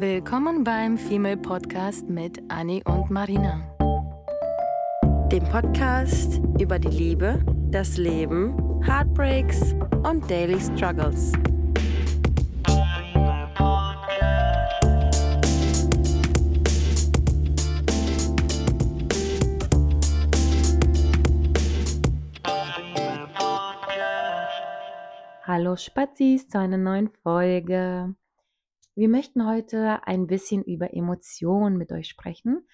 Willkommen beim Female Podcast mit Annie und Marina. Dem Podcast über die Liebe, das Leben, Heartbreaks und Daily Struggles. Hallo Spazis zu einer neuen Folge. Wir möchten heute ein bisschen über Emotionen mit euch sprechen,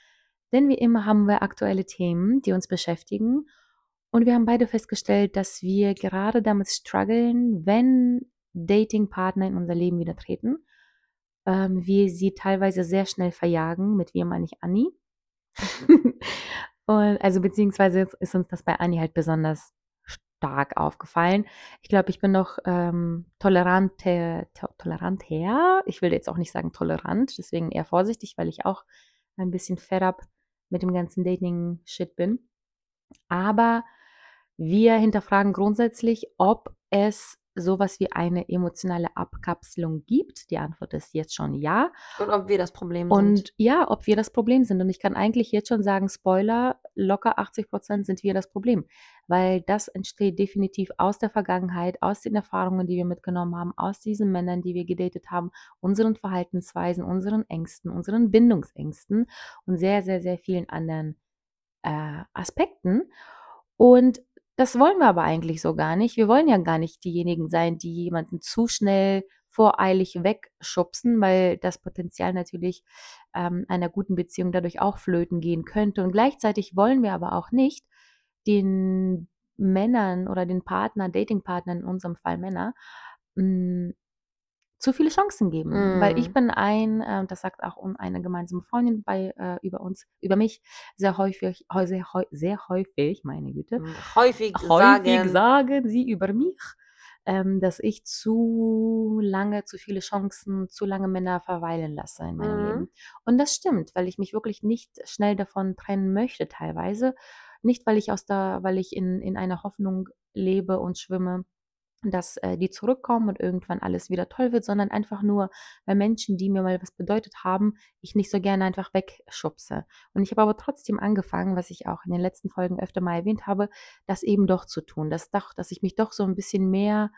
denn wie immer haben wir aktuelle Themen, die uns beschäftigen. Und wir haben beide festgestellt, dass wir gerade damit strugglen, wenn Datingpartner in unser Leben wieder treten, ähm, wir sie teilweise sehr schnell verjagen, mit wir meine ich Anni. und also beziehungsweise ist uns das bei Anni halt besonders stark aufgefallen. Ich glaube, ich bin noch ähm, tolerante, to toleranter. Ich will jetzt auch nicht sagen tolerant, deswegen eher vorsichtig, weil ich auch ein bisschen fed up mit dem ganzen Dating-Shit bin. Aber wir hinterfragen grundsätzlich, ob es sowas wie eine emotionale Abkapselung gibt? Die Antwort ist jetzt schon ja. Und ob wir das Problem Und sind. ja, ob wir das Problem sind. Und ich kann eigentlich jetzt schon sagen, Spoiler, locker 80 Prozent sind wir das Problem. Weil das entsteht definitiv aus der Vergangenheit, aus den Erfahrungen, die wir mitgenommen haben, aus diesen Männern, die wir gedatet haben, unseren Verhaltensweisen, unseren Ängsten, unseren Bindungsängsten und sehr, sehr, sehr vielen anderen äh, Aspekten. Und das wollen wir aber eigentlich so gar nicht. Wir wollen ja gar nicht diejenigen sein, die jemanden zu schnell voreilig wegschubsen, weil das Potenzial natürlich ähm, einer guten Beziehung dadurch auch flöten gehen könnte. Und gleichzeitig wollen wir aber auch nicht den Männern oder den Partner, Datingpartnern, in unserem Fall Männer, mh, hm, zu viele Chancen geben. Mm. Weil ich mhm. bin ein, äh, das sagt auch eine gemeinsame Freundin bei, äh, über uns, über mich, sehr häufig, sehr, sehr häufig, meine Güte, hm, häufig, häufig sagen. sagen sie über mich, ähm, dass ich zu lange, zu viele Chancen, zu lange Männer verweilen lasse in meinem mm. Leben. Und das stimmt, weil ich mich wirklich nicht schnell davon trennen möchte teilweise. Nicht, weil ich aus der, weil ich in, in einer Hoffnung lebe und schwimme, dass äh, die zurückkommen und irgendwann alles wieder toll wird, sondern einfach nur, weil Menschen, die mir mal was bedeutet haben, ich nicht so gerne einfach wegschubse. Und ich habe aber trotzdem angefangen, was ich auch in den letzten Folgen öfter mal erwähnt habe, das eben doch zu tun. Das doch, dass ich mich doch so ein bisschen mehr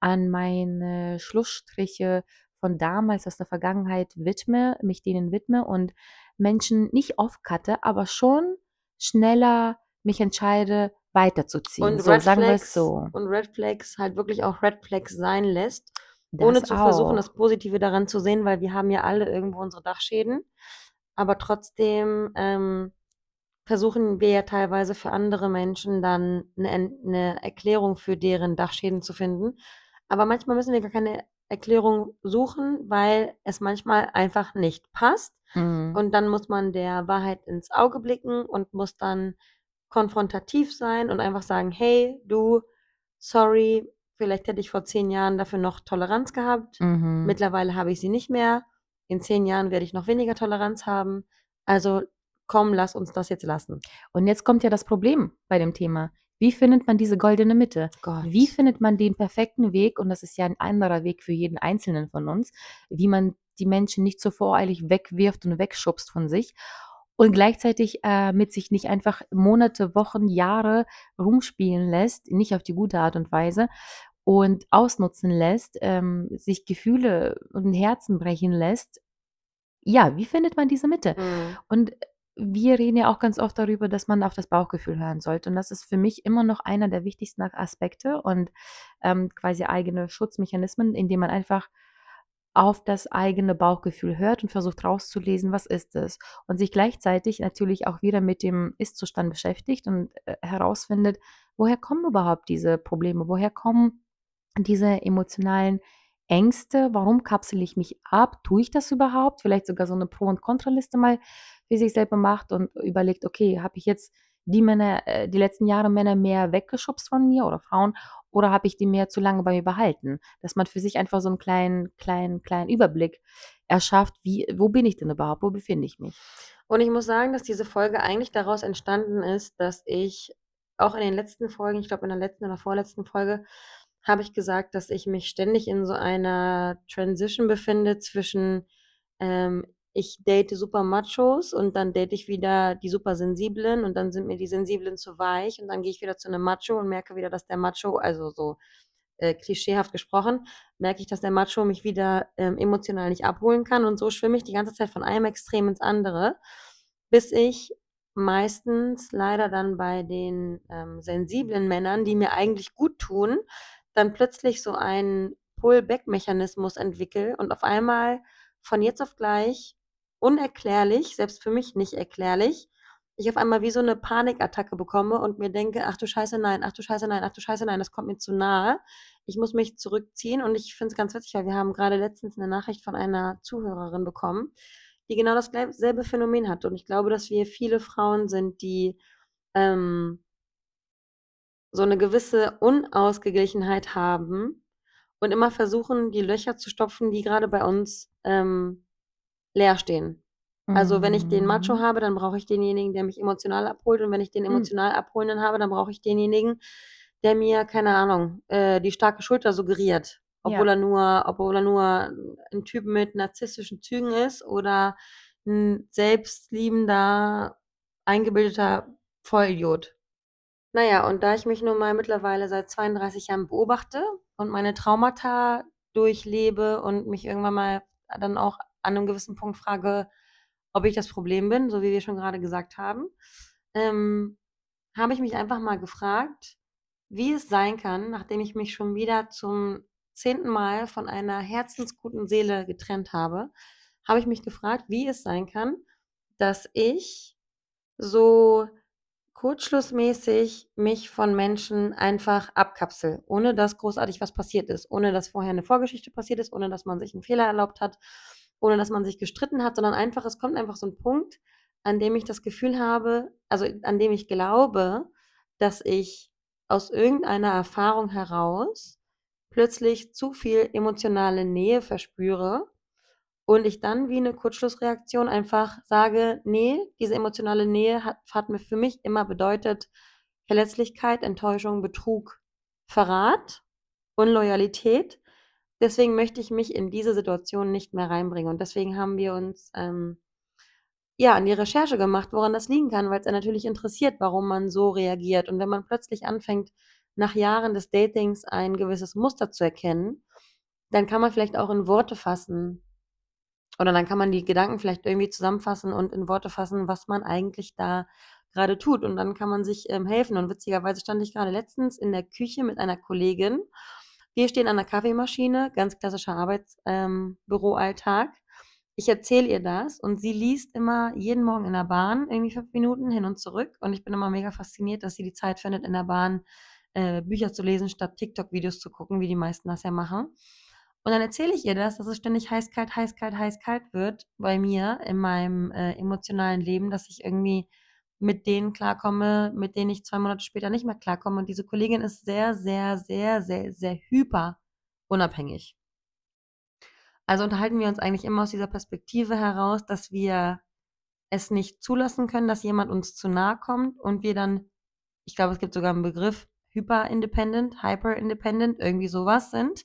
an meine Schlussstriche von damals aus der Vergangenheit widme, mich denen widme und Menschen nicht aufkatte, aber schon schneller mich entscheide, weiterzuziehen. Und so, Red sagen wir es so. Und Red Flags halt wirklich auch Red Flags sein lässt, das ohne zu auch. versuchen, das Positive daran zu sehen, weil wir haben ja alle irgendwo unsere Dachschäden. Aber trotzdem ähm, versuchen wir ja teilweise für andere Menschen dann eine, eine Erklärung für deren Dachschäden zu finden. Aber manchmal müssen wir gar keine Erklärung suchen, weil es manchmal einfach nicht passt. Mhm. Und dann muss man der Wahrheit ins Auge blicken und muss dann konfrontativ sein und einfach sagen, hey, du, sorry, vielleicht hätte ich vor zehn Jahren dafür noch Toleranz gehabt. Mhm. Mittlerweile habe ich sie nicht mehr. In zehn Jahren werde ich noch weniger Toleranz haben. Also komm, lass uns das jetzt lassen. Und jetzt kommt ja das Problem bei dem Thema. Wie findet man diese goldene Mitte? Gott. Wie findet man den perfekten Weg? Und das ist ja ein anderer Weg für jeden Einzelnen von uns, wie man die Menschen nicht so voreilig wegwirft und wegschubst von sich und gleichzeitig äh, mit sich nicht einfach Monate, Wochen, Jahre rumspielen lässt, nicht auf die gute Art und Weise und ausnutzen lässt, ähm, sich Gefühle und Herzen brechen lässt. Ja, wie findet man diese Mitte? Mhm. Und wir reden ja auch ganz oft darüber, dass man auf das Bauchgefühl hören sollte. Und das ist für mich immer noch einer der wichtigsten Aspekte und ähm, quasi eigene Schutzmechanismen, indem man einfach auf das eigene Bauchgefühl hört und versucht rauszulesen, was ist es. Und sich gleichzeitig natürlich auch wieder mit dem Ist-Zustand beschäftigt und äh, herausfindet, woher kommen überhaupt diese Probleme, woher kommen diese emotionalen Ängste, warum kapsel ich mich ab, tue ich das überhaupt, vielleicht sogar so eine Pro- und Kontraliste mal für sich selber macht und überlegt, okay, habe ich jetzt die Männer, äh, die letzten Jahre Männer mehr weggeschubst von mir oder Frauen oder habe ich die mehr zu lange bei mir behalten? Dass man für sich einfach so einen kleinen, kleinen, kleinen Überblick erschafft, wie, wo bin ich denn überhaupt, wo befinde ich mich? Und ich muss sagen, dass diese Folge eigentlich daraus entstanden ist, dass ich auch in den letzten Folgen, ich glaube in der letzten oder vorletzten Folge, habe ich gesagt, dass ich mich ständig in so einer Transition befinde zwischen ähm, ich date super Machos und dann date ich wieder die super Sensiblen und dann sind mir die Sensiblen zu weich und dann gehe ich wieder zu einem Macho und merke wieder, dass der Macho, also so äh, klischeehaft gesprochen, merke ich, dass der Macho mich wieder ähm, emotional nicht abholen kann und so schwimme ich die ganze Zeit von einem Extrem ins andere, bis ich meistens leider dann bei den ähm, sensiblen Männern, die mir eigentlich gut tun, dann plötzlich so einen Pull-Back-Mechanismus entwickle und auf einmal von jetzt auf gleich unerklärlich, selbst für mich nicht erklärlich, ich auf einmal wie so eine Panikattacke bekomme und mir denke: „Ach du Scheiße, nein, ach du Scheiße, nein, ach du Scheiße, nein, das kommt mir zu nahe. Ich muss mich zurückziehen.“ Und ich finde es ganz witzig, weil wir haben gerade letztens eine Nachricht von einer Zuhörerin bekommen, die genau das selbe Phänomen hat. Und ich glaube, dass wir viele Frauen sind, die, ähm so eine gewisse Unausgeglichenheit haben und immer versuchen, die Löcher zu stopfen, die gerade bei uns, ähm, leer stehen. Also, wenn ich den Macho mhm. habe, dann brauche ich denjenigen, der mich emotional abholt und wenn ich den mhm. emotional abholenden habe, dann brauche ich denjenigen, der mir, keine Ahnung, äh, die starke Schulter suggeriert, obwohl Ja. er nur obwohl er nur ein Typ mit narzisstischen Zügen ist oder ein selbstliebender, eingebildeter Vollidiot. Naja, und da ich mich nun mal mittlerweile seit 32 Jahren beobachte und meine Traumata durchlebe und mich irgendwann mal dann auch an einem gewissen Punkt frage ob ich das Problem bin, so wie wir schon gerade gesagt haben, ähm, habe ich mich einfach mal gefragt, wie es sein kann, nachdem ich mich schon wieder zum zehnten Mal von einer herzensguten Seele getrennt habe, habe ich mich gefragt, wie es sein kann, dass ich so kurzschlussmäßig mich von Menschen einfach abkapsel, ohne dass großartig was passiert ist, ohne dass vorher eine Vorgeschichte passiert ist, ohne dass man sich einen Fehler erlaubt hat, ohne dass man sich gestritten hat, sondern einfach, es kommt einfach so ein Punkt, an dem ich das Gefühl habe, also an dem ich glaube, dass ich aus irgendeiner Erfahrung heraus plötzlich zu viel emotionale Nähe verspüre und ich dann wie eine Kurzschlussreaktion einfach sage: nee, diese emotionale Nähe hat hat mir für mich immer bedeutet Verletzlichkeit, Enttäuschung, Betrug, Verrat, Unloyalität Deswegen möchte ich mich in diese Situation nicht mehr reinbringen und deswegen haben wir uns, ähm, ja, an die Recherche gemacht, woran das liegen kann, weil es ja natürlich interessiert, warum man so reagiert. Und wenn man plötzlich anfängt, nach Jahren des Datings ein gewisses Muster zu erkennen, dann kann man vielleicht auch in Worte fassen oder dann kann man die Gedanken vielleicht irgendwie zusammenfassen und in Worte fassen, was man eigentlich da gerade tut und dann kann man sich, ähm, helfen. Und witzigerweise stand ich gerade letztens in der Küche mit einer Kollegin wir stehen an der Kaffeemaschine, ganz klassischer Arbeitsbüroalltag. ähm, Ich erzähle ihr das und sie liest immer jeden Morgen in der Bahn irgendwie fünf Minuten hin und zurück. Und ich bin immer mega fasziniert, dass sie die Zeit findet, in der Bahn äh, Bücher zu lesen, statt TikTok-Videos zu gucken, wie die meisten das ja machen. Und dann erzähle ich ihr das, dass es ständig heiß, kalt, heiß, kalt, heiß, kalt wird bei mir in meinem äh, emotionalen Leben, dass ich irgendwie mit denen klarkomme, mit denen ich zwei Monate später nicht mehr klarkomme. Und diese Kollegin ist sehr, sehr, sehr, sehr, sehr hyper unabhängig. Also unterhalten wir uns eigentlich immer aus dieser Perspektive heraus, dass wir es nicht zulassen können, dass jemand uns zu nahe kommt und wir dann, ich glaube, es gibt sogar einen Begriff, hyper-independent, hyper-independent, irgendwie sowas sind.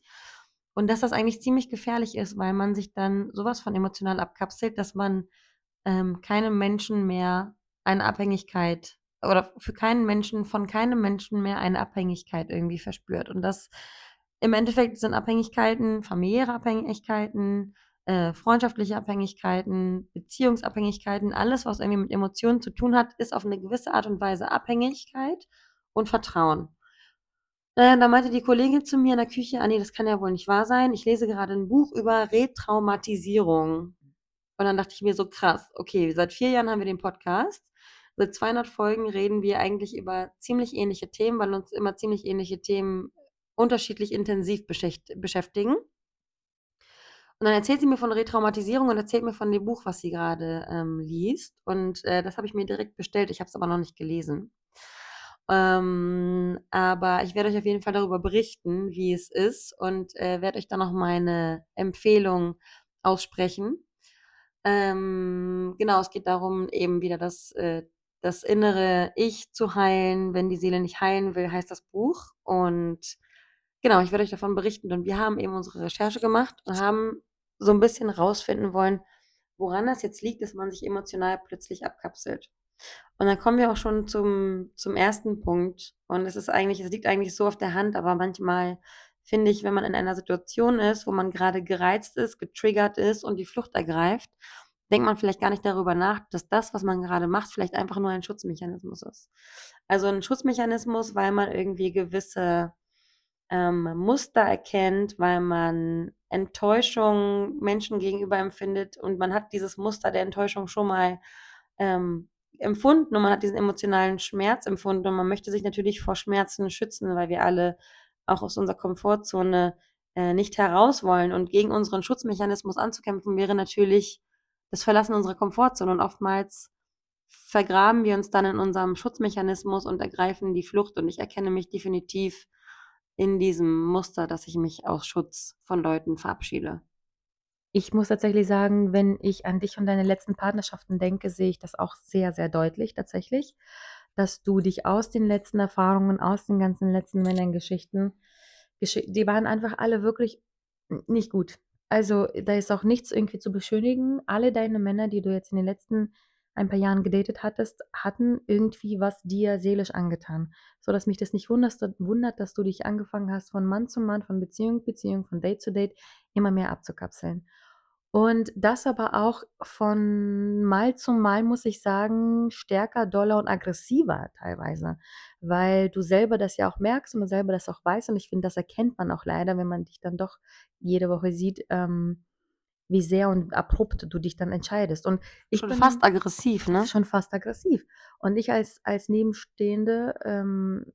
Und dass das eigentlich ziemlich gefährlich ist, weil man sich dann sowas von emotional abkapselt, dass man ähm, keinem Menschen mehr eine Abhängigkeit oder für keinen Menschen, von keinem Menschen mehr eine Abhängigkeit irgendwie verspürt. Und das im Endeffekt sind Abhängigkeiten, familiäre Abhängigkeiten, äh, freundschaftliche Abhängigkeiten, Beziehungsabhängigkeiten, alles, was irgendwie mit Emotionen zu tun hat, ist auf eine gewisse Art und Weise Abhängigkeit und Vertrauen. Äh, da meinte die Kollegin zu mir in der Küche, ah das kann ja wohl nicht wahr sein. Ich lese gerade ein Buch über Retraumatisierung. Und dann dachte ich mir so, krass, okay, seit vier Jahren haben wir den Podcast. Seit 200 Folgen reden wir eigentlich über ziemlich ähnliche Themen, weil uns immer ziemlich ähnliche Themen unterschiedlich intensiv beschäftigen. Und dann erzählt sie mir von Retraumatisierung und erzählt mir von dem Buch, was sie gerade ähm, liest. Und äh, das habe ich mir direkt bestellt. Ich habe es aber noch nicht gelesen. Ähm, aber ich werde euch auf jeden Fall darüber berichten, wie es ist und äh, werde euch dann noch meine Empfehlung aussprechen. Ähm, genau, es geht darum, eben wieder das, äh, das innere Ich zu heilen. Wenn die Seele nicht heilen will, heißt das Buch. Und genau, ich werde euch davon berichten. Und wir haben eben unsere Recherche gemacht und haben so ein bisschen rausfinden wollen, woran das jetzt liegt, dass man sich emotional plötzlich abkapselt. Und dann kommen wir auch schon zum, zum ersten Punkt. Und es ist eigentlich, es liegt eigentlich so auf der Hand, aber manchmal finde ich, wenn man in einer Situation ist, wo man gerade gereizt ist, getriggert ist und die Flucht ergreift, denkt man vielleicht gar nicht darüber nach, dass das, was man gerade macht, vielleicht einfach nur ein Schutzmechanismus ist. Also ein Schutzmechanismus, weil man irgendwie gewisse ähm, Muster erkennt, weil man Enttäuschung Menschen gegenüber empfindet und man hat dieses Muster der Enttäuschung schon mal ähm, empfunden und man hat diesen emotionalen Schmerz empfunden und man möchte sich natürlich vor Schmerzen schützen, weil wir alle auch aus unserer Komfortzone äh, nicht heraus wollen. Und gegen unseren Schutzmechanismus anzukämpfen wäre natürlich das Verlassen unserer Komfortzone. Und oftmals vergraben wir uns dann in unserem Schutzmechanismus und ergreifen die Flucht. Und ich erkenne mich definitiv in diesem Muster, dass ich mich aus Schutz von Leuten verabschiede. Ich muss tatsächlich sagen, wenn ich an dich und deine letzten Partnerschaften denke, sehe ich das auch sehr, sehr deutlich tatsächlich, dass du dich aus den letzten Erfahrungen, aus den ganzen letzten Männerngeschichten, die waren einfach alle wirklich nicht gut. Also da ist auch nichts irgendwie zu beschönigen. Alle deine Männer, die du jetzt in den letzten ein paar Jahren gedatet hattest, hatten irgendwie was dir seelisch angetan. So dass mich das nicht wundert, dass du dich angefangen hast, von Mann zu Mann, von Beziehung zu Beziehung, von Date zu Date immer mehr abzukapseln. Und das aber auch von Mal zu Mal, muss ich sagen, stärker, doller und aggressiver teilweise, weil du selber das ja auch merkst und du selber das auch weißt und ich finde, das erkennt man auch leider, wenn man dich dann doch jede Woche sieht, ähm, wie sehr und abrupt du dich dann entscheidest. Und ich Schon bin fast aggressiv, ne? schon fast aggressiv. Und ich als als Nebenstehende, ähm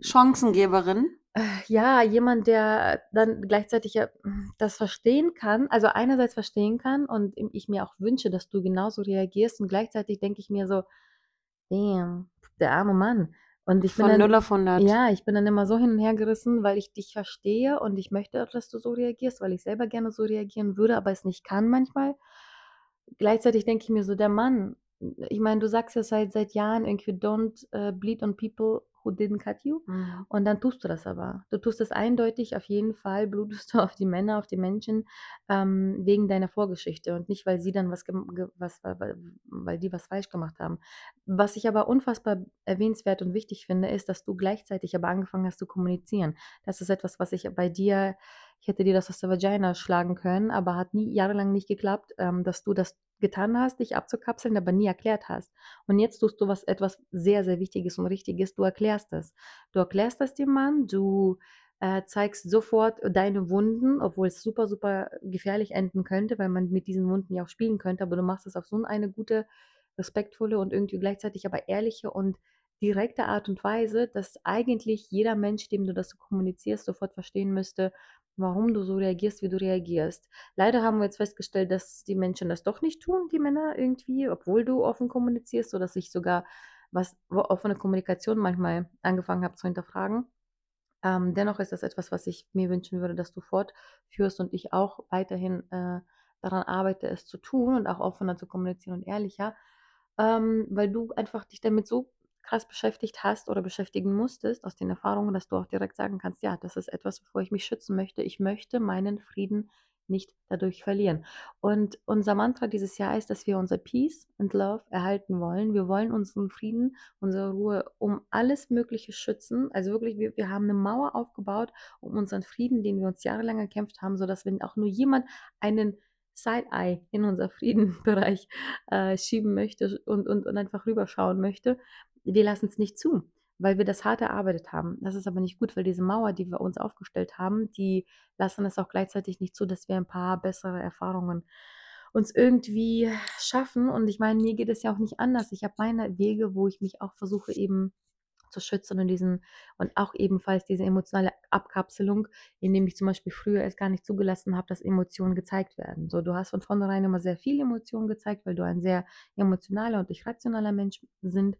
Chancengeberin? Äh, ja, jemand, der dann gleichzeitig ja hm, das verstehen kann also einerseits verstehen kann und ich mir auch wünsche, dass du genauso reagierst und gleichzeitig denke ich mir so: „Damn, der arme Mann.“ Und ich bin Von dann 0 auf 100. ja, ich bin dann immer so hin und her gerissen, weil ich dich verstehe und ich möchte auch, dass du so reagierst, weil ich selber gerne so reagieren würde, aber es nicht kann manchmal. Gleichzeitig denke ich mir so: „Der Mann“ ich meine, du sagst ja seit seit Jahren irgendwie: „Don't, äh, bleed on people who didn't cut you. Mhm. Und dann tust du das aber. Du tust es eindeutig, auf jeden Fall blutest du auf die Männer, auf die Menschen, ähm, wegen deiner Vorgeschichte und nicht, weil sie dann was, was weil, weil die was falsch gemacht haben. Was ich aber unfassbar erwähnenswert und wichtig finde, ist, dass du gleichzeitig aber angefangen hast zu kommunizieren. Das ist etwas, was ich bei dir, ich hätte dir das aus der Vagina schlagen können, aber hat nie jahrelang nicht geklappt, ähm, dass du das getan hast, dich abzukapseln, aber nie erklärt hast. Und jetzt tust du was etwas sehr, sehr Wichtiges und Richtiges. Du erklärst es. Du erklärst das dem Mann, du äh, zeigst sofort deine Wunden, obwohl es super, super gefährlich enden könnte, weil man mit diesen Wunden ja auch spielen könnte, aber du machst es auf so eine gute, respektvolle und irgendwie gleichzeitig aber ehrliche und direkte Art und Weise, dass eigentlich jeder Mensch, dem du das kommunizierst, sofort verstehen müsste, warum du so reagierst, wie du reagierst. Leider haben wir jetzt festgestellt, dass die Menschen das doch nicht tun, die Männer irgendwie, obwohl du offen kommunizierst, sodass ich sogar was offene Kommunikation manchmal angefangen habe zu hinterfragen. Ähm, dennoch ist das etwas, was ich mir wünschen würde, dass du fortführst und ich auch weiterhin äh, daran arbeite, es zu tun und auch offener zu kommunizieren und ehrlicher, ähm, weil du einfach dich damit so krass beschäftigt hast oder beschäftigen musstest, aus den Erfahrungen, dass du auch direkt sagen kannst, ja, das ist etwas, wovor ich mich schützen möchte. Ich möchte meinen Frieden nicht dadurch verlieren. Und unser Mantra dieses Jahr ist, dass wir unser Peace and Love erhalten wollen. Wir wollen unseren Frieden, unsere Ruhe um alles Mögliche schützen. Also wirklich, wir, wir haben eine Mauer aufgebaut um unseren Frieden, den wir uns jahrelang erkämpft haben, sodass wenn auch nur jemand einen Side-Eye in unser Friedenbereich äh, schieben möchte und, und, und einfach rüberschauen möchte, wir lassen es nicht zu, weil wir das hart erarbeitet haben. Das ist aber nicht gut, weil diese Mauer, die wir uns aufgestellt haben, die lassen es auch gleichzeitig nicht zu, dass wir ein paar bessere Erfahrungen uns irgendwie schaffen. Und ich meine, mir geht es ja auch nicht anders. Ich habe meine Wege, wo ich mich auch versuche eben zu schützen und diesen und auch ebenfalls diese emotionale Abkapselung, indem ich zum Beispiel früher es gar nicht zugelassen habe, dass Emotionen gezeigt werden. So, du hast von vornherein immer sehr viel Emotionen gezeigt, weil du ein sehr emotionaler und ich rationaler Mensch sind.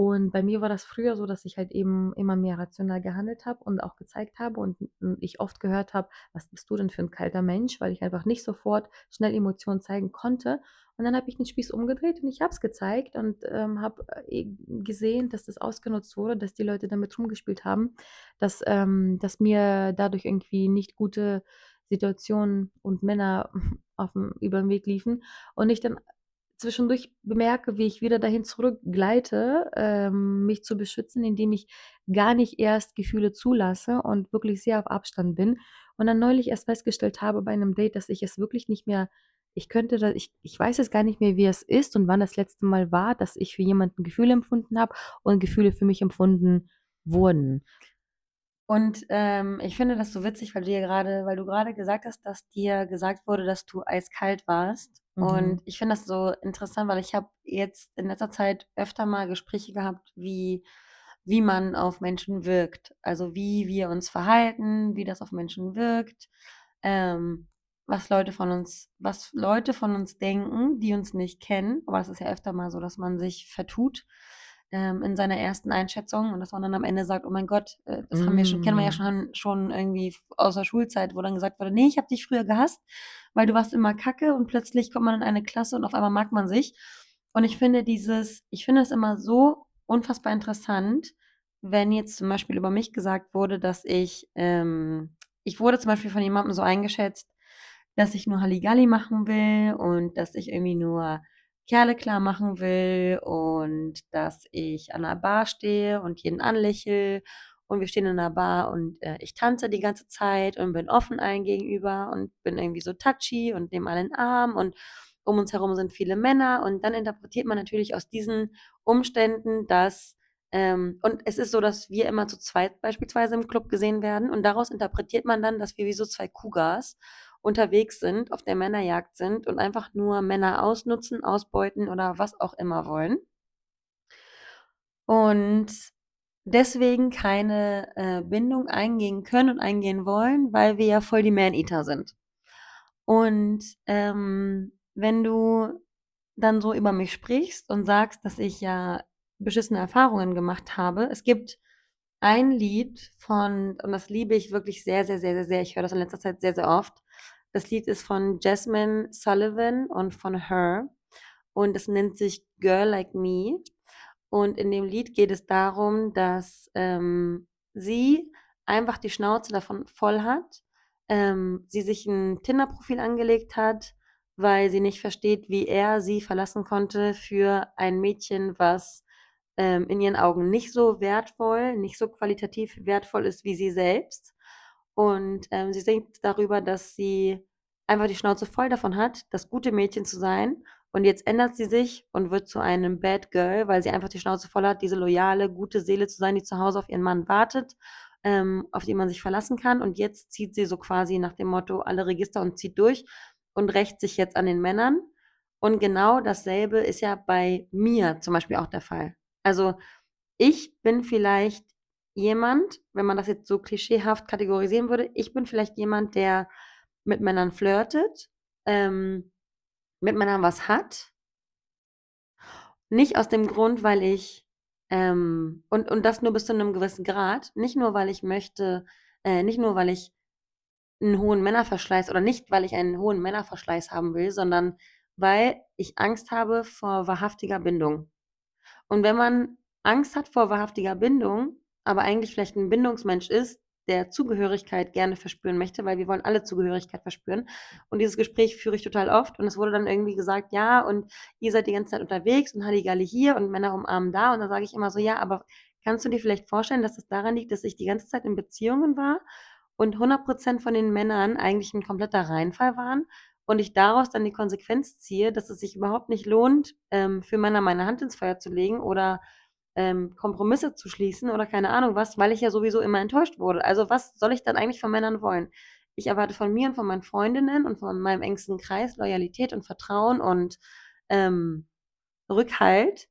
Und bei mir war das früher so, dass ich halt eben immer mehr rational gehandelt habe und auch gezeigt habe und ich oft gehört habe: „Was bist du denn für ein kalter Mensch?“, weil ich einfach nicht sofort schnell Emotionen zeigen konnte. Und dann habe ich den Spieß umgedreht und ich habe es gezeigt und, ähm, habe, äh, gesehen, dass das ausgenutzt wurde, dass die Leute damit rumgespielt haben, dass ähm, dass mir dadurch irgendwie nicht gute Situationen und Männer aufm überm Weg liefen und ich dann zwischendurch bemerke, wie ich wieder dahin zurückgleite, ähm, mich zu beschützen, indem ich gar nicht erst Gefühle zulasse und wirklich sehr auf Abstand bin und dann neulich erst festgestellt habe bei 'nem Date, dass ich es wirklich nicht mehr ich könnte da ich ich weiß jetzt gar nicht mehr, wie es ist und wann das letzte Mal war, dass ich für jemanden Gefühle empfunden habe und Gefühle für mich empfunden wurden. Und, ähm, ich finde das so witzig, weil du ja grade weil du grade gesagt hast, dass dir gesagt wurde, dass du eiskalt warst. Und Mhm. ich finde das so interessant, weil ich habe jetzt in letzter Zeit öfter mal Gespräche gehabt, wie wie man auf Menschen wirkt. Also, wie wir uns verhalten, wie das auf Menschen wirkt, ähm, was Leute von uns was Leute von uns denken, die uns nicht kennen. Aber es ist ja öfter mal so, dass man sich vertut, ähm, in seiner ersten Einschätzung und dass man dann am Ende sagt: „Oh mein Gott, äh, das haben wir schon kennen wir ja Hm. schon schon irgendwie aus der Schulzeit“, wo dann gesagt wurde: „Ne, ich habe dich früher gehasst, weil du warst immer Kacke“ und plötzlich kommt man in eine Klasse und auf einmal mag man sich. Und ich finde dieses ich finde es immer so unfassbar interessant, wenn jetzt zum Beispiel über mich gesagt wurde, dass ich, ähm ich wurde zum Beispiel von jemandem so eingeschätzt, dass ich nur Halligalli machen will und dass ich irgendwie nur Kerle klarmachen will und dass ich an 'ner Bar stehe und jeden anlächle und wir stehen in 'ner Bar und, äh, ich tanze die ganze Zeit und bin offen allen gegenüber und bin irgendwie so touchy und nehme alle in 'n Arm und um uns herum sind viele Männer und dann interpretiert man natürlich aus diesen Umständen, dass ähm, und es ist so, dass wir immer zu zweit beispielsweise im Club gesehen werden und daraus interpretiert man dann, dass wir wie so 2 Cougars unterwegs sind, auf der Männerjagd sind und einfach nur Männer ausnutzen, ausbeuten oder was auch immer wollen. Und deswegen keine, äh, Bindung eingehen können und eingehen wollen, weil wir ja voll die Man-Eater sind. Und, ähm, wenn du dann so über mich sprichst und sagst, dass ich ja beschissene Erfahrungen gemacht habe es gibt ein Lied von und das liebe ich wirklich sehr, sehr, sehr, sehr, sehr. Ich höre das in letzter Zeit sehr, sehr oft. Das Lied ist von Jazmine Sullivan und von Her und es nennt sich „Girl Like Me“. Und in dem Lied geht es darum, dass, ähm, sie einfach die Schnauze davon voll hat, ähm, sie sich 'n Tinder-Profil angelegt hat, weil sie nicht versteht, wie er sie verlassen konnte für ein Mädchen, was, ähm, in ihren Augen nicht so wertvoll, nicht so qualitativ wertvoll ist wie sie selbst. Und, ähm, sie singt darüber, dass sie einfach die Schnauze voll davon hat, das gute Mädchen zu sein. Und jetzt ändert sie sich und wird zu einem Bad Girl, weil sie einfach die Schnauze voll hat, diese loyale, gute Seele zu sein, die zu Hause auf ihren Mann wartet, ähm, auf die man sich verlassen kann. Und jetzt zieht sie so quasi nach dem Motto alle Register und zieht durch und rächt sich jetzt an den Männern. Und genau dasselbe ist ja bei mir zum Beispiel auch der Fall. Also, ich bin vielleicht jemand, wenn man das jetzt so klischeehaft kategorisieren würde ich bin vielleicht jemand, der mit Männern flirtet, ähm, mit Männern was hat nicht aus dem Grund, weil ich, ähm und und das nur bis zu 'nem gewissen Grad. Nicht nur, weil ich möchte äh, nicht nur, weil ich 'n hohen Männerverschleiß oder nicht, weil ich einen hohen Männerverschleiß haben will, sondern weil ich Angst habe vor wahrhaftiger Bindung. Und wenn man Angst hat vor wahrhaftiger Bindung, aber eigentlich vielleicht 'n Bindungsmensch ist, der Zugehörigkeit gerne verspüren möchte, weil wir wollen alle Zugehörigkeit verspüren. Und dieses Gespräch führe ich total oft und es wurde dann irgendwie gesagt: „Ja, und ihr seid die ganze Zeit unterwegs und Halligalli hier und Männer umarmen da.“ Und dann sage ich immer so: „Ja, aber kannst du dir vielleicht vorstellen, dass es daran liegt, dass ich die ganze Zeit in Beziehungen war und 100 % von den Männern eigentlich 'n kompletter Reinfall waren und ich daraus dann die Konsequenz ziehe, dass es sich überhaupt nicht lohnt, ähm, für Männer meine Hand ins Feuer zu legen oder, ähm, Kompromisse zu schließen oder keine Ahnung was, weil ich ja sowieso immer enttäuscht wurde. Also, was soll ich dann eigentlich von Männern wollen? Ich erwarte von mir und von meinen Freundinnen und von meinem engsten Kreis Loyalität und Vertrauen und, ähm, Rückhalt.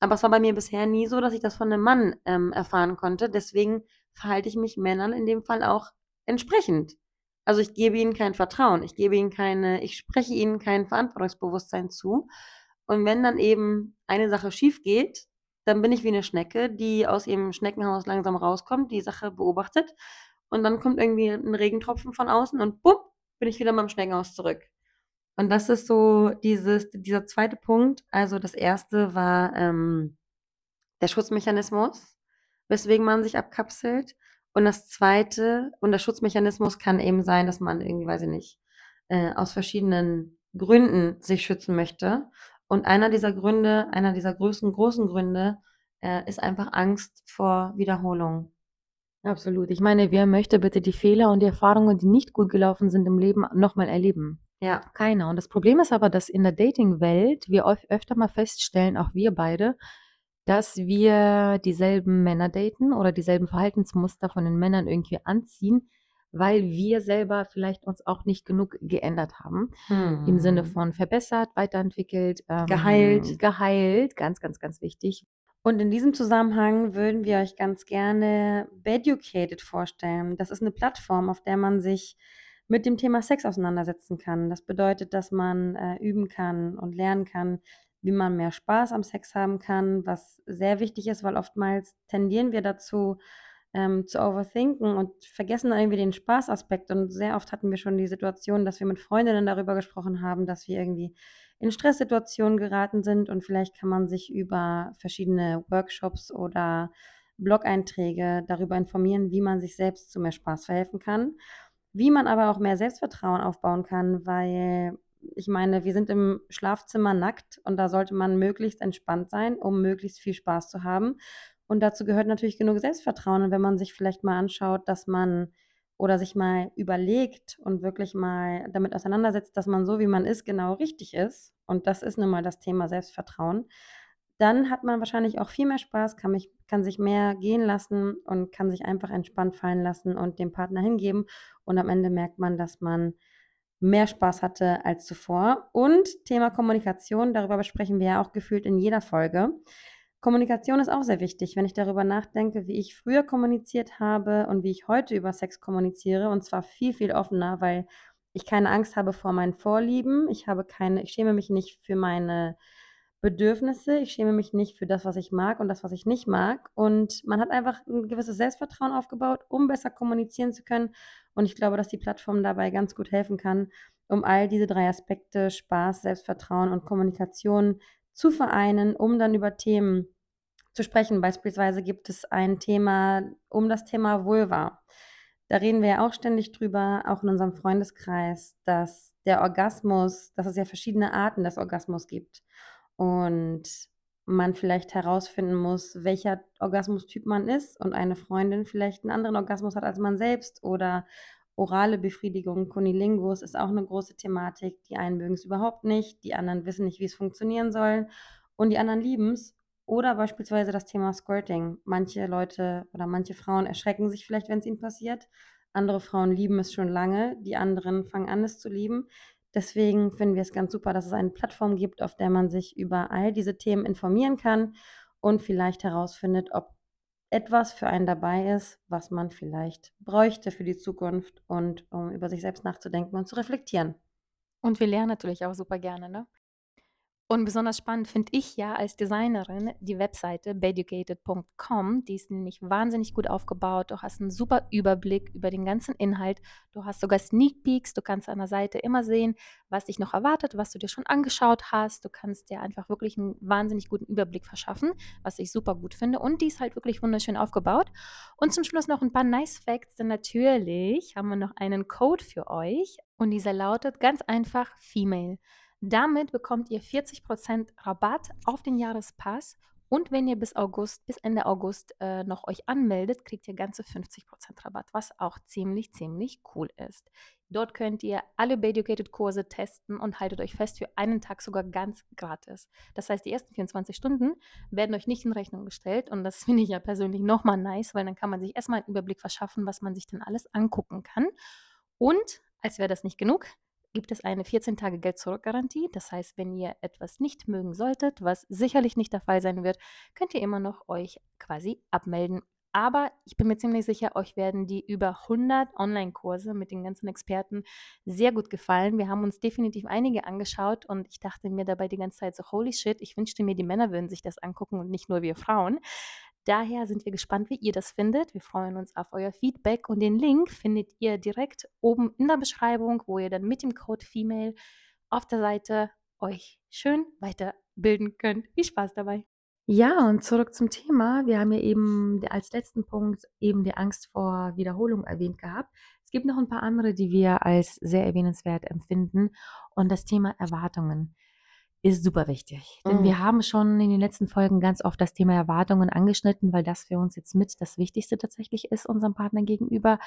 Aber es war bei mir bisher nie so, dass ich das von 'nem Mann, ähm, erfahren konnte. Deswegen verhalte ich mich Männern in dem Fall auch entsprechend. Also, ich gebe ihnen kein Vertrauen. Ich gebe ihnen keine ich spreche ihnen kein Verantwortungsbewusstsein zu. Und wenn dann eben eine Sache schiefgeht, dann bin ich wie 'ne Schnecke, die aus ihrem Schneckenhaus langsam rauskommt, die Sache beobachtet und dann kommt irgendwie 'n Regentropfen von außen und bupp, bin ich wieder meinem Schneckenhaus zurück. Und das ist so dieses dieser 2. Punkt. Also, das 1. war, ähm, der Schutzmechanismus, weswegen man sich abkapselt. Und das 2. und der Schutzmechanismus kann eben sein, dass man irgendwie, weiß ich nicht, äh, aus verschiedenen Gründen sich schützen möchte. Und einer dieser Gründe, einer dieser größten großen Gründe, äh, ist einfach Angst vor Wiederholung. Absolut. Ich meine, wer möchte bitte die Fehler und die Erfahrungen, die nicht gut gelaufen sind im Leben, nochmal erleben? Ja. Keiner. Und das Problem ist aber, dass in der Dating-Welt wir öfter mal feststellen, auch wir beide, dass wir dieselben Männer daten oder dieselben Verhaltensmuster von den Männern irgendwie anziehen, weil wir selber vielleicht uns auch nicht genug geändert haben. Im Sinne hm. von verbessert, weiterentwickelt, ähm, Geheilt. geheilt, ganz, ganz, ganz wichtig. Und in diesem Zusammenhang würden wir euch ganz gerne Beducated vorstellen. Das ist eine Plattform, auf der man sich mit dem Thema Sex auseinandersetzen kann. Das bedeutet, dass man äh, üben kann und lernen kann, wie man mehr Spaß am Sex haben kann, was sehr wichtig ist, weil oftmals tendieren wir dazu, ähm, zu overthinken und vergessen dann irgendwie den Spaßaspekt. Und sehr oft hatten wir schon die Situation, dass wir mit Freundinnen darüber gesprochen haben, dass wir irgendwie in Stresssituationen geraten sind und vielleicht kann man sich über verschiedene Workshops oder Blog-Einträge darüber informieren, wie man sich selbst zu mehr Spaß verhelfen kann, wie man aber auch mehr Selbstvertrauen aufbauen kann, weil ich meine, wir sind im Schlafzimmer nackt und da sollte man möglichst entspannt sein, um möglichst viel Spaß zu haben. Und dazu gehört natürlich genug Selbstvertrauen. Und wenn man sich vielleicht mal anschaut, dass man oder sich mal überlegt und wirklich mal damit auseinandersetzt, dass man so, wie man ist, genau richtig ist, und das ist nun mal das Thema Selbstvertrauen, dann hat man wahrscheinlich auch viel mehr Spaß, kann, mich, kann sich mehr gehen lassen und kann sich einfach entspannt fallen lassen und dem Partner hingeben. Und am Ende merkt man, dass man mehr Spaß hatte als zuvor. Und Thema Kommunikation, darüber besprechen wir ja auch gefühlt in jeder Folge. Kommunikation ist auch sehr wichtig, wenn ich darüber nachdenke, wie ich früher kommuniziert habe und wie ich heute über Sex kommuniziere. Und zwar viel, viel offener, weil ich keine Angst habe vor meinen Vorlieben. Ich habe keine, ich schäme mich nicht für meine Bedürfnisse. Ich schäme mich nicht für das, was ich mag und das, was ich nicht mag. Und man hat einfach ein gewisses Selbstvertrauen aufgebaut, um besser kommunizieren zu können. Und ich glaube, dass die Plattform dabei ganz gut helfen kann, um all diese drei Aspekte, Spaß, Selbstvertrauen und Kommunikation zu vereinen, um dann über Themen zu sprechen. Beispielsweise gibt es ein Thema um das Thema Vulva. Da reden wir ja auch ständig drüber, auch in unserem Freundeskreis, dass der Orgasmus, dass es ja verschiedene Arten des Orgasmus gibt. Und man vielleicht herausfinden muss, welcher Orgasmustyp man ist und eine Freundin vielleicht einen anderen Orgasmus hat als man selbst oder orale Befriedigung, Kunilingus ist auch eine große Thematik. Die einen mögen es überhaupt nicht, die anderen wissen nicht, wie es funktionieren soll und die anderen lieben es. Oder beispielsweise das Thema Squirting. Manche Leute oder manche Frauen erschrecken sich vielleicht, wenn es ihnen passiert. Andere Frauen lieben es schon lange, die anderen fangen an, es zu lieben. Deswegen finden wir es ganz super, dass es eine Plattform gibt, auf der man sich über all diese Themen informieren kann und vielleicht herausfindet, ob etwas für einen dabei ist, was man vielleicht bräuchte für die Zukunft und um über sich selbst nachzudenken und zu reflektieren. Und wir lernen natürlich auch super gerne, ne? Und besonders spannend finde ich ja als Designerin die Webseite beducated.com. Die ist nämlich wahnsinnig gut aufgebaut. Du hast einen super Überblick über den ganzen Inhalt. Du hast sogar Sneak Peeks. Du kannst an der Seite immer sehen, was dich noch erwartet, was du dir schon angeschaut hast. Du kannst dir einfach wirklich einen wahnsinnig guten Überblick verschaffen, was ich super gut finde. Und die ist halt wirklich wunderschön aufgebaut. Und zum Schluss noch ein paar Nice Facts, denn natürlich haben wir noch einen Code für euch. Und dieser lautet ganz einfach Female. Damit bekommt ihr 40% Rabatt auf den Jahrespass und wenn ihr bis August, bis Ende August äh, noch euch anmeldet, kriegt ihr ganze 50% Rabatt, was auch ziemlich, ziemlich cool ist. Dort könnt ihr alle Beducated-Kurse testen und haltet euch fest, für einen Tag sogar ganz gratis. Das heißt, die ersten 24 Stunden werden euch nicht in Rechnung gestellt und das finde ich ja persönlich nochmal nice, weil dann kann man sich erstmal einen Überblick verschaffen, was man sich denn alles angucken kann. Und, als wäre das nicht genug, gibt es eine 14-Tage-Geld-Zurück-Garantie. Das heißt, wenn ihr etwas nicht mögen solltet, was sicherlich nicht der Fall sein wird, könnt ihr immer noch euch quasi abmelden. Aber ich bin mir ziemlich sicher, euch werden die über 100 Online-Kurse mit den ganzen Experten sehr gut gefallen. Wir haben uns definitiv einige angeschaut und ich dachte mir dabei die ganze Zeit so, holy shit, ich wünschte mir, die Männer würden sich das angucken und nicht nur wir Frauen. Daher sind wir gespannt, wie ihr das findet. Wir freuen uns auf euer Feedback und den Link findet ihr direkt oben in der Beschreibung, wo ihr dann mit dem Code Female auf der Seite euch schön weiterbilden könnt. Viel Spaß dabei. Ja, und zurück zum Thema. Wir haben ja eben als letzten Punkt eben die Angst vor Wiederholung erwähnt gehabt. gibt noch ein paar andere, die wir als sehr erwähnenswert empfinden. Und das Thema Erwartungen ist super wichtig. Denn mhm. wir haben schon in den letzten Folgen ganz oft das Thema Erwartungen angeschnitten, weil das für uns jetzt mit das Wichtigste tatsächlich ist, unserem Partner gegenüber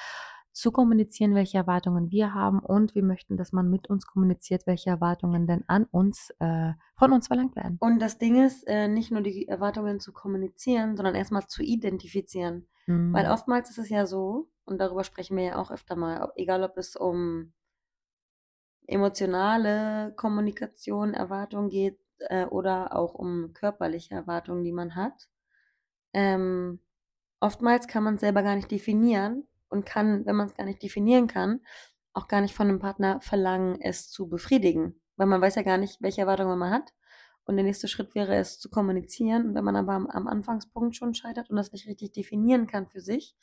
zu kommunizieren, welche Erwartungen wir haben und wir möchten, dass man mit uns kommuniziert, welche Erwartungen denn an uns, äh, von uns verlangt werden. Und das Ding ist, äh, nicht nur die Erwartungen zu kommunizieren, sondern erstmal zu identifizieren. Mhm. Weil oftmals ist es ja so, und darüber sprechen wir ja auch öfter mal, egal ob es um emotionale Kommunikation, Erwartungen geht äh, oder auch um körperliche Erwartungen, die man hat. Ähm, oftmals kann man es selber gar nicht definieren und kann, wenn man es gar nicht definieren kann, auch gar nicht von einem Partner verlangen, es zu befriedigen, weil man weiß ja gar nicht, welche Erwartungen man hat. Und der nächste Schritt wäre es zu kommunizieren. Und wenn man aber am, am Anfangspunkt schon scheitert und das nicht richtig definieren kann für sich,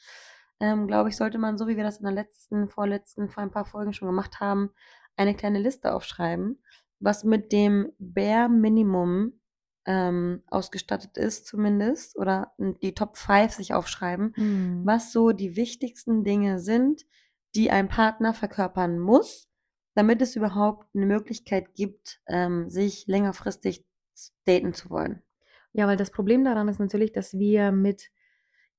ähm, glaube ich, sollte man, so wie wir das in der letzten, vorletzten, vor ein paar Folgen schon gemacht haben, eine kleine Liste aufschreiben, was mit dem Bare Minimum ähm, ausgestattet ist, zumindest, oder die Top 5 sich aufschreiben, mhm. was so die wichtigsten Dinge sind, die ein Partner verkörpern muss, damit es überhaupt eine Möglichkeit gibt, ähm, sich längerfristig daten zu wollen. Ja, weil das Problem daran ist natürlich, dass wir mit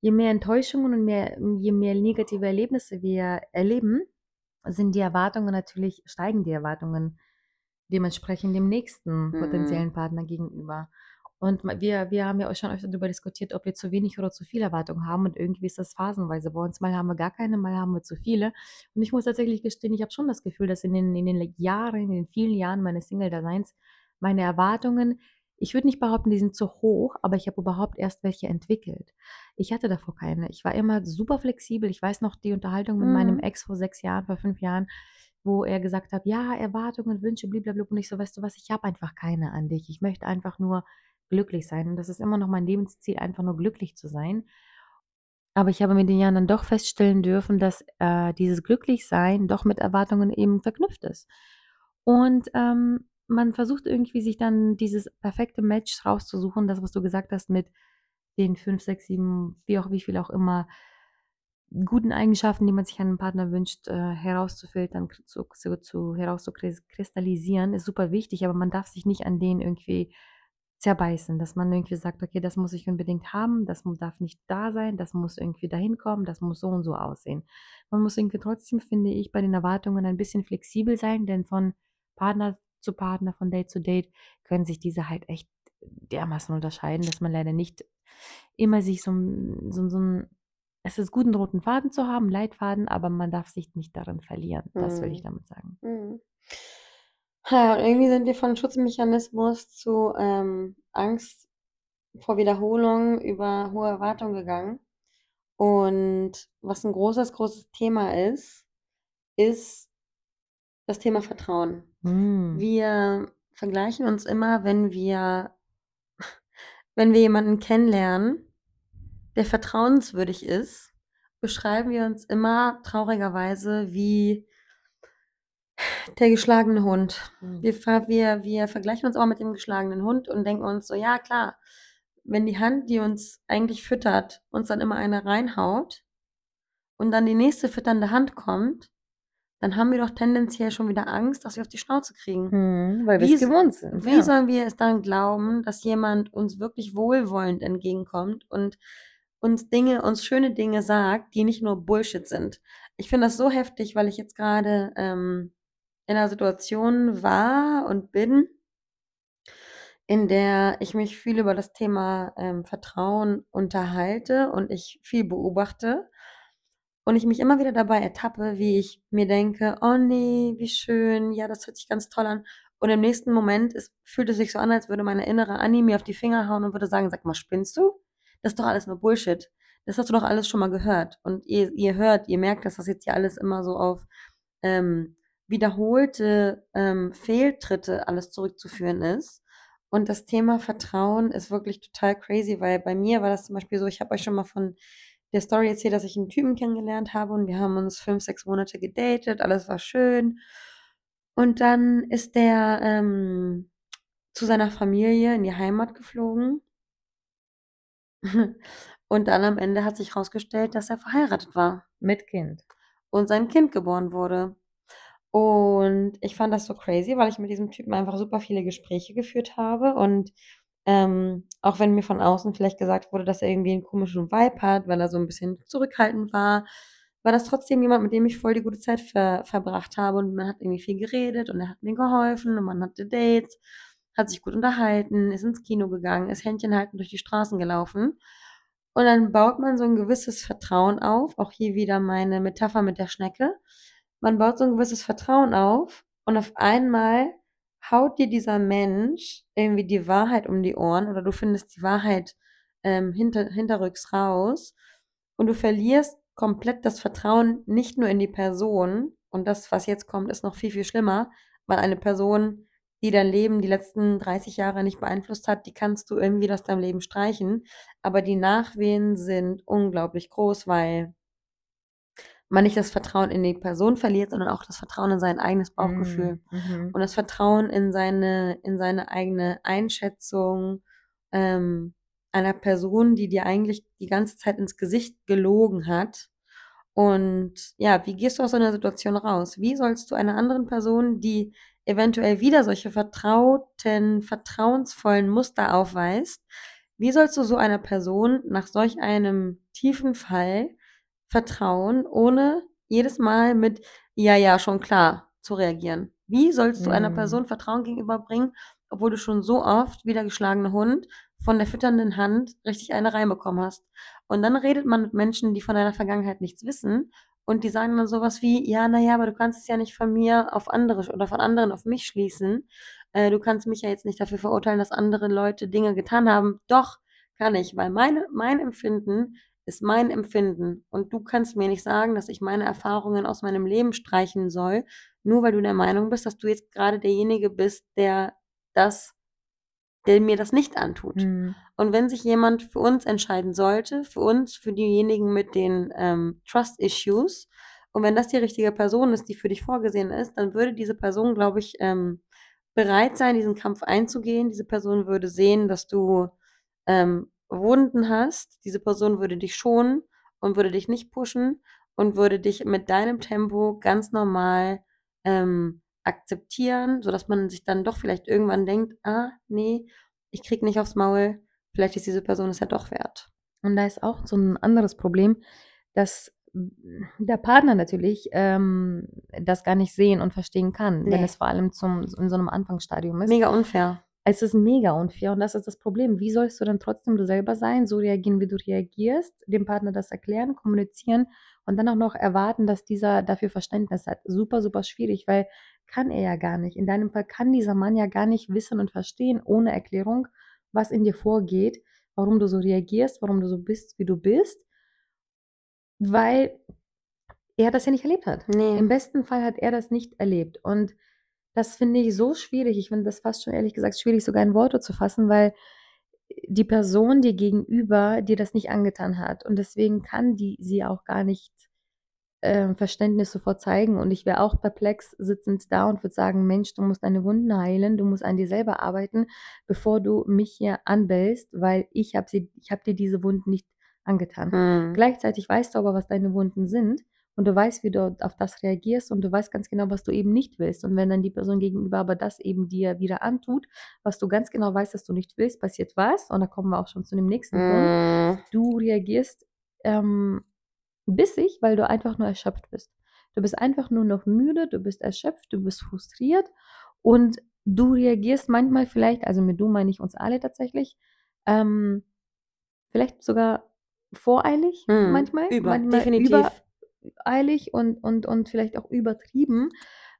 je mehr Enttäuschungen und mehr, je mehr negative Erlebnisse wir erleben, sind die Erwartungen natürlich, steigen die Erwartungen dementsprechend dem nächsten mhm. potenziellen Partner gegenüber. Und wir, wir haben ja auch schon öfter darüber diskutiert, ob wir zu wenig oder zu viele Erwartungen haben. Und irgendwie ist das phasenweise. Bei uns mal haben wir gar keine, mal haben wir zu viele. Und ich muss tatsächlich gestehen, ich habe schon das Gefühl, dass in den, in den Jahren, in den vielen Jahren meines Single-Daseins, meine Erwartungen, ich würde nicht behaupten, die sind zu hoch, aber ich habe überhaupt erst welche entwickelt. Ich hatte davor keine. Ich war immer super flexibel. Ich weiß noch die Unterhaltung mit mhm. meinem Ex vor sechs Jahren, vor fünf Jahren wo er gesagt hat, ja, Erwartungen, Wünsche, blablabla. Und ich so, weißt du was, ich habe einfach keine an dich. Ich möchte einfach nur glücklich sein. Und das ist immer noch mein Lebensziel, einfach nur glücklich zu sein. Aber ich habe mit den Jahren dann doch feststellen dürfen, dass äh, dieses Glücklichsein doch mit Erwartungen eben verknüpft ist. Und ähm, man versucht irgendwie sich dann dieses perfekte Match rauszusuchen, das, was du gesagt hast, mit den fünf, sechs, sieben, wie auch wie viel auch immer guten Eigenschaften, die man sich an einem Partner wünscht, äh, herauszufiltern, zu, zu, zu herauszukristallisieren, ist super wichtig, aber man darf sich nicht an denen irgendwie zerbeißen, dass man irgendwie sagt, okay, das muss ich unbedingt haben, das darf nicht da sein, das muss irgendwie dahin kommen, das muss so und so aussehen. Man muss irgendwie trotzdem, finde ich, bei den Erwartungen ein bisschen flexibel sein, denn von Partner zu Partner, von Date zu Date können sich diese halt echt dermaßen unterscheiden, dass man leider nicht immer sich so, so, so ein es ist gut, einen roten Faden zu haben, Leitfaden, aber man darf sich nicht darin verlieren. Das will ich mhm. damit sagen. Mhm. Ja, und irgendwie sind wir von Schutzmechanismus zu ähm, Angst vor Wiederholung über hohe Erwartungen gegangen. Und was ein großes, großes Thema ist, ist das Thema Vertrauen. Mm. Wir vergleichen uns immer, wenn wir, wenn wir jemanden kennenlernen, der vertrauenswürdig ist, beschreiben wir uns immer traurigerweise wie der geschlagene Hund. Mhm. Wir, wir, wir vergleichen uns auch mit dem geschlagenen Hund und denken uns so, ja klar, wenn die Hand, die uns eigentlich füttert, uns dann immer eine reinhaut und dann die nächste fütternde Hand kommt, dann haben wir doch tendenziell schon wieder Angst, dass wir auf die Schnauze kriegen. Hm, weil wir es gewohnt sind. Wie ja. sollen wir es dann glauben, dass jemand uns wirklich wohlwollend entgegenkommt und uns Dinge, uns schöne Dinge sagt, die nicht nur Bullshit sind. Ich finde das so heftig, weil ich jetzt gerade ähm, in einer Situation war und bin, in der ich mich viel über das Thema ähm, Vertrauen unterhalte und ich viel beobachte und ich mich immer wieder dabei ertappe, wie ich mir denke, oh nee, wie schön, ja, das hört sich ganz toll an. Und im nächsten Moment ist, fühlt es sich so an, als würde meine innere Annie mir auf die Finger hauen und würde sagen, sag mal, spinnst du? das ist doch alles nur Bullshit. Das hast du doch alles schon mal gehört. Und ihr, ihr hört, ihr merkt, dass das jetzt hier alles immer so auf ähm, wiederholte ähm, Fehltritte alles zurückzuführen ist. Und das Thema Vertrauen ist wirklich total crazy, weil bei mir war das zum Beispiel so, ich habe euch schon mal von der Story erzählt, dass ich einen Typen kennengelernt habe und wir haben uns fünf, sechs Monate gedatet, alles war schön. Und dann ist der ähm, zu seiner Familie in die Heimat geflogen und dann am Ende hat sich herausgestellt, dass er verheiratet war. Mit Kind. und sein Kind geboren wurde. Und ich fand das so crazy, weil ich mit diesem Typen einfach super viele Gespräche geführt habe und ähm, auch wenn mir von außen vielleicht gesagt wurde, dass er irgendwie einen komischen Vibe hat, weil er so ein bisschen zurückhaltend war, war das trotzdem jemand, mit dem ich voll die gute Zeit ver verbracht habe und man hat irgendwie viel geredet und er hat mir geholfen und man hatte Dates, hat sich gut unterhalten, ist ins Kino gegangen, ist Händchenhaltend durch die Straßen gelaufen. Und dann baut man so ein gewisses Vertrauen auf, auch hier wieder meine Metapher mit der Schnecke. Man baut so ein gewisses Vertrauen auf und auf einmal haut dir dieser Mensch irgendwie die Wahrheit um die Ohren oder du findest die Wahrheit ähm, hinter, hinterrücks raus und du verlierst komplett das Vertrauen nicht nur in die Person und das, was jetzt kommt, ist noch viel, viel schlimmer, weil eine Person, die dein Leben die letzten 30 Jahre nicht beeinflusst hat, die kannst du irgendwie aus deinem Leben streichen, aber die Nachwehen sind unglaublich groß, weil man nicht das Vertrauen in die Person verliert, sondern auch das Vertrauen in sein eigenes Bauchgefühl mm, mhm. und das Vertrauen in seine, in seine eigene Einschätzung ähm, einer Person, die dir eigentlich die ganze Zeit ins Gesicht gelogen hat. Und ja, wie gehst du aus so einer Situation raus? Wie sollst du einer anderen Person, die eventuell wieder solche vertrauten, vertrauensvollen Muster aufweist, wie sollst du so einer Person nach solch einem tiefen Fall Vertrauen, ohne jedes Mal mit „Ja, ja, schon klar“ zu reagieren. Wie sollst du einer mhm. Person Vertrauen gegenüberbringen, obwohl du schon so oft wie der geschlagene Hund von der fütternden Hand richtig eine reinbekommen hast? Und dann redet man mit Menschen, die von deiner Vergangenheit nichts wissen und die sagen dann sowas wie: „Ja, na ja, aber du kannst es ja nicht von mir auf andere oder von anderen auf mich schließen. Äh, du kannst mich ja jetzt nicht dafür verurteilen, dass andere Leute Dinge getan haben.“ Doch, kann ich, weil meine mein Empfinden ist mein Empfinden. Und du kannst mir nicht sagen, dass ich meine Erfahrungen aus meinem Leben streichen soll, nur weil du der Meinung bist, dass du jetzt gerade derjenige bist, der das der mir das nicht antut. Mhm. Und wenn sich jemand für uns entscheiden sollte, für uns, für diejenigen mit den ähm, Trust Issues, und wenn das die richtige Person ist, die für dich vorgesehen ist, dann würde diese Person, glaube ich, ähm, bereit sein, diesen Kampf einzugehen. Diese Person würde sehen, dass du ähm, Wunden hast, diese Person würde dich schonen und würde dich nicht pushen und würde dich mit deinem Tempo ganz normal ähm, akzeptieren, sodass man sich dann doch vielleicht irgendwann denkt, ah, nee, ich krieg nicht aufs Maul, vielleicht ist diese Person es ja doch wert. Und da ist auch so ein anderes Problem, dass der Partner natürlich ähm, das gar nicht sehen und verstehen kann, nee. wenn es vor allem zum, in so einem Anfangsstadium ist. Mega unfair. Es ist mega unfair und das ist das Problem. Wie sollst du dann trotzdem du selber sein, so reagieren, wie du reagierst, dem Partner das erklären, kommunizieren und dann auch noch erwarten, dass dieser dafür Verständnis hat? Super, super schwierig, weil kann er ja gar nicht. In deinem Fall kann dieser Mann ja gar nicht wissen und verstehen ohne Erklärung, was in dir vorgeht, warum du so reagierst, warum du so bist, wie du bist, weil er das ja nicht erlebt hat. Nee. Im besten Fall hat er das nicht erlebt und das finde ich so schwierig. Ich finde das fast schon ehrlich gesagt schwierig, sogar in Worte zu fassen, weil die Person dir gegenüber dir das nicht angetan hat. Und deswegen kann die sie auch gar nicht äh, Verständnis sofort zeigen. Und ich wäre auch perplex sitzend da und würde sagen, Mensch, du musst deine Wunden heilen, du musst an dir selber arbeiten, bevor du mich hier anbellst, weil ich habe habe dir diese Wunden nicht angetan. Hm. Gleichzeitig weißt du aber, was deine Wunden sind und du weißt, wie du auf das reagierst und du weißt ganz genau, was du eben nicht willst. Und wenn dann die Person gegenüber aber das eben dir wieder antut, was du ganz genau weißt, dass du nicht willst, passiert was. Und da kommen wir auch schon zu dem nächsten mm. Punkt. Du reagierst ähm, bissig, weil du einfach nur erschöpft bist. Du bist einfach nur noch müde, du bist erschöpft, du bist frustriert und du reagierst manchmal vielleicht, also mit du meine ich uns alle tatsächlich, ähm, vielleicht sogar voreilig mm, manchmal. Über, manchmal definitiv. Über, eilig und, und, und vielleicht auch übertrieben,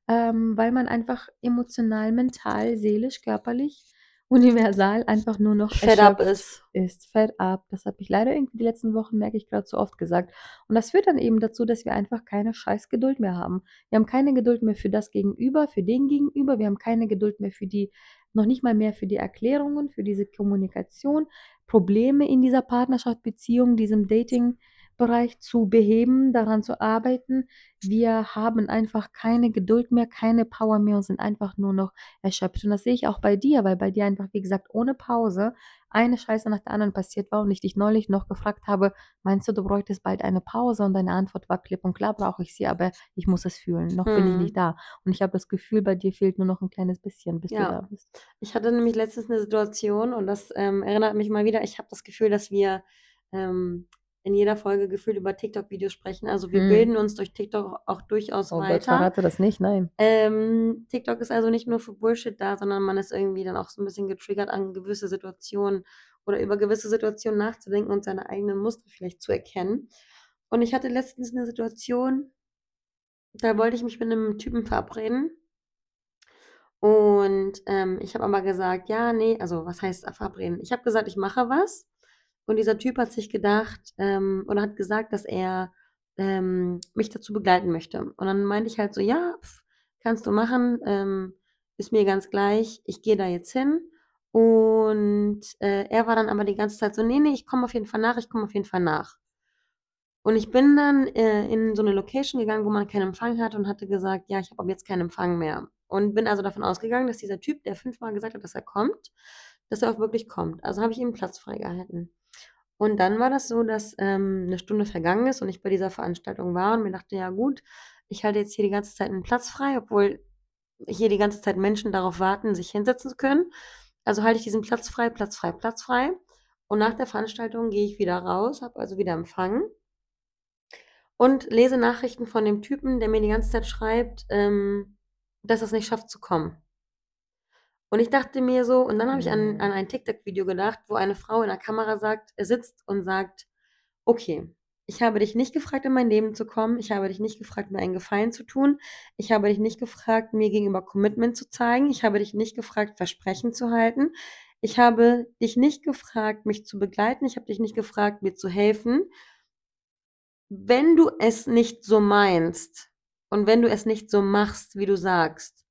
ähm, weil man einfach emotional, mental, seelisch, körperlich, universal einfach nur noch fed up ist. ist. Fed up. Das habe ich leider irgendwie die letzten Wochen, merke ich gerade, zu oft gesagt. Und das führt dann eben dazu, dass wir einfach keine scheiß Geduld mehr haben. Wir haben keine Geduld mehr für das Gegenüber, für den Gegenüber. Wir haben keine Geduld mehr für die, noch nicht mal mehr für die Erklärungen, für diese Kommunikation, Probleme in dieser Partnerschaft, Beziehung, diesem Dating. Bereich zu beheben, daran zu arbeiten. Wir haben einfach keine Geduld mehr, keine Power mehr und sind einfach nur noch erschöpft. Und das sehe ich auch bei dir, weil bei dir einfach, wie gesagt, ohne Pause eine Scheiße nach der anderen passiert war und ich dich neulich noch gefragt habe: „Meinst du, du bräuchtest bald eine Pause?“ Und deine Antwort war klipp und klar: „Brauche ich sie, aber ich muss es fühlen. Noch bin ich nicht mhm. da.“ Und ich habe das Gefühl, bei dir fehlt nur noch ein kleines bisschen, bis du da bist. Ich hatte nämlich letztens eine Situation und das, ähm, erinnert mich mal wieder ich habe das Gefühl, dass wir, ähm in jeder Folge gefühlt über TikTok-Videos sprechen. Also wir mhm. bilden uns durch TikTok auch durchaus oh weiter. Gott, verrate das nicht, nein. Ähm, TikTok ist also nicht nur für Bullshit da, sondern man ist irgendwie dann auch so ein bisschen getriggert an gewisse Situationen oder über gewisse Situationen nachzudenken und seine eigenen Muster vielleicht zu erkennen. Und ich hatte letztens eine Situation, da wollte ich mich mit einem Typen verabreden. Und ähm, ich habe aber gesagt, ja, nee, also was heißt verabreden? Ich habe gesagt, ich mache was. Und dieser Typ hat sich gedacht ähm, oder hat gesagt, dass er ähm, mich dazu begleiten möchte. Und dann meinte ich halt so, ja, pf, kannst du machen, ähm, ist mir ganz gleich, ich gehe da jetzt hin. Und äh, er war dann aber die ganze Zeit so, nee, nee, ich komme auf jeden Fall nach, ich komme auf jeden Fall nach. Und ich bin dann äh, in so eine Location gegangen, wo man keinen Empfang hat und hatte gesagt, ja, ich habe ab jetzt keinen Empfang mehr. Und bin also davon ausgegangen, dass dieser Typ, der fünfmal gesagt hat, dass er kommt, dass er auch wirklich kommt. Also habe ich ihm Platz freigehalten. Und dann war das so, dass, ähm, 'ne Stunde vergangen ist und ich bei dieser Veranstaltung war und mir dachte: „Ja gut, ich halte jetzt hier die ganze Zeit einen Platz frei, obwohl hier die ganze Zeit Menschen darauf warten, sich hinsetzen zu können. Also halte ich diesen Platz frei, Platz frei, Platz frei.“ Und nach der Veranstaltung gehe ich wieder raus, habe also wieder Empfang und lese Nachrichten von dem Typen, der mir die ganze Zeit schreibt, ähm, dass er's nicht schafft zu kommen. Und ich dachte mir so und dann habe ich an an ein TikTok-Video gedacht, wo eine Frau in der Kamera sagt äh, sitzt und sagt: „Okay, ich habe dich nicht gefragt, in mein Leben zu kommen. Ich habe dich nicht gefragt, mir einen Gefallen zu tun. Ich habe dich nicht gefragt, mir gegenüber Commitment zu zeigen. Ich habe dich nicht gefragt, Versprechen zu halten. Ich habe dich nicht gefragt, mich zu begleiten. Ich habe dich nicht gefragt, mir zu helfen. Wenn du es nicht so meinst und wenn du es nicht so machst, wie du sagst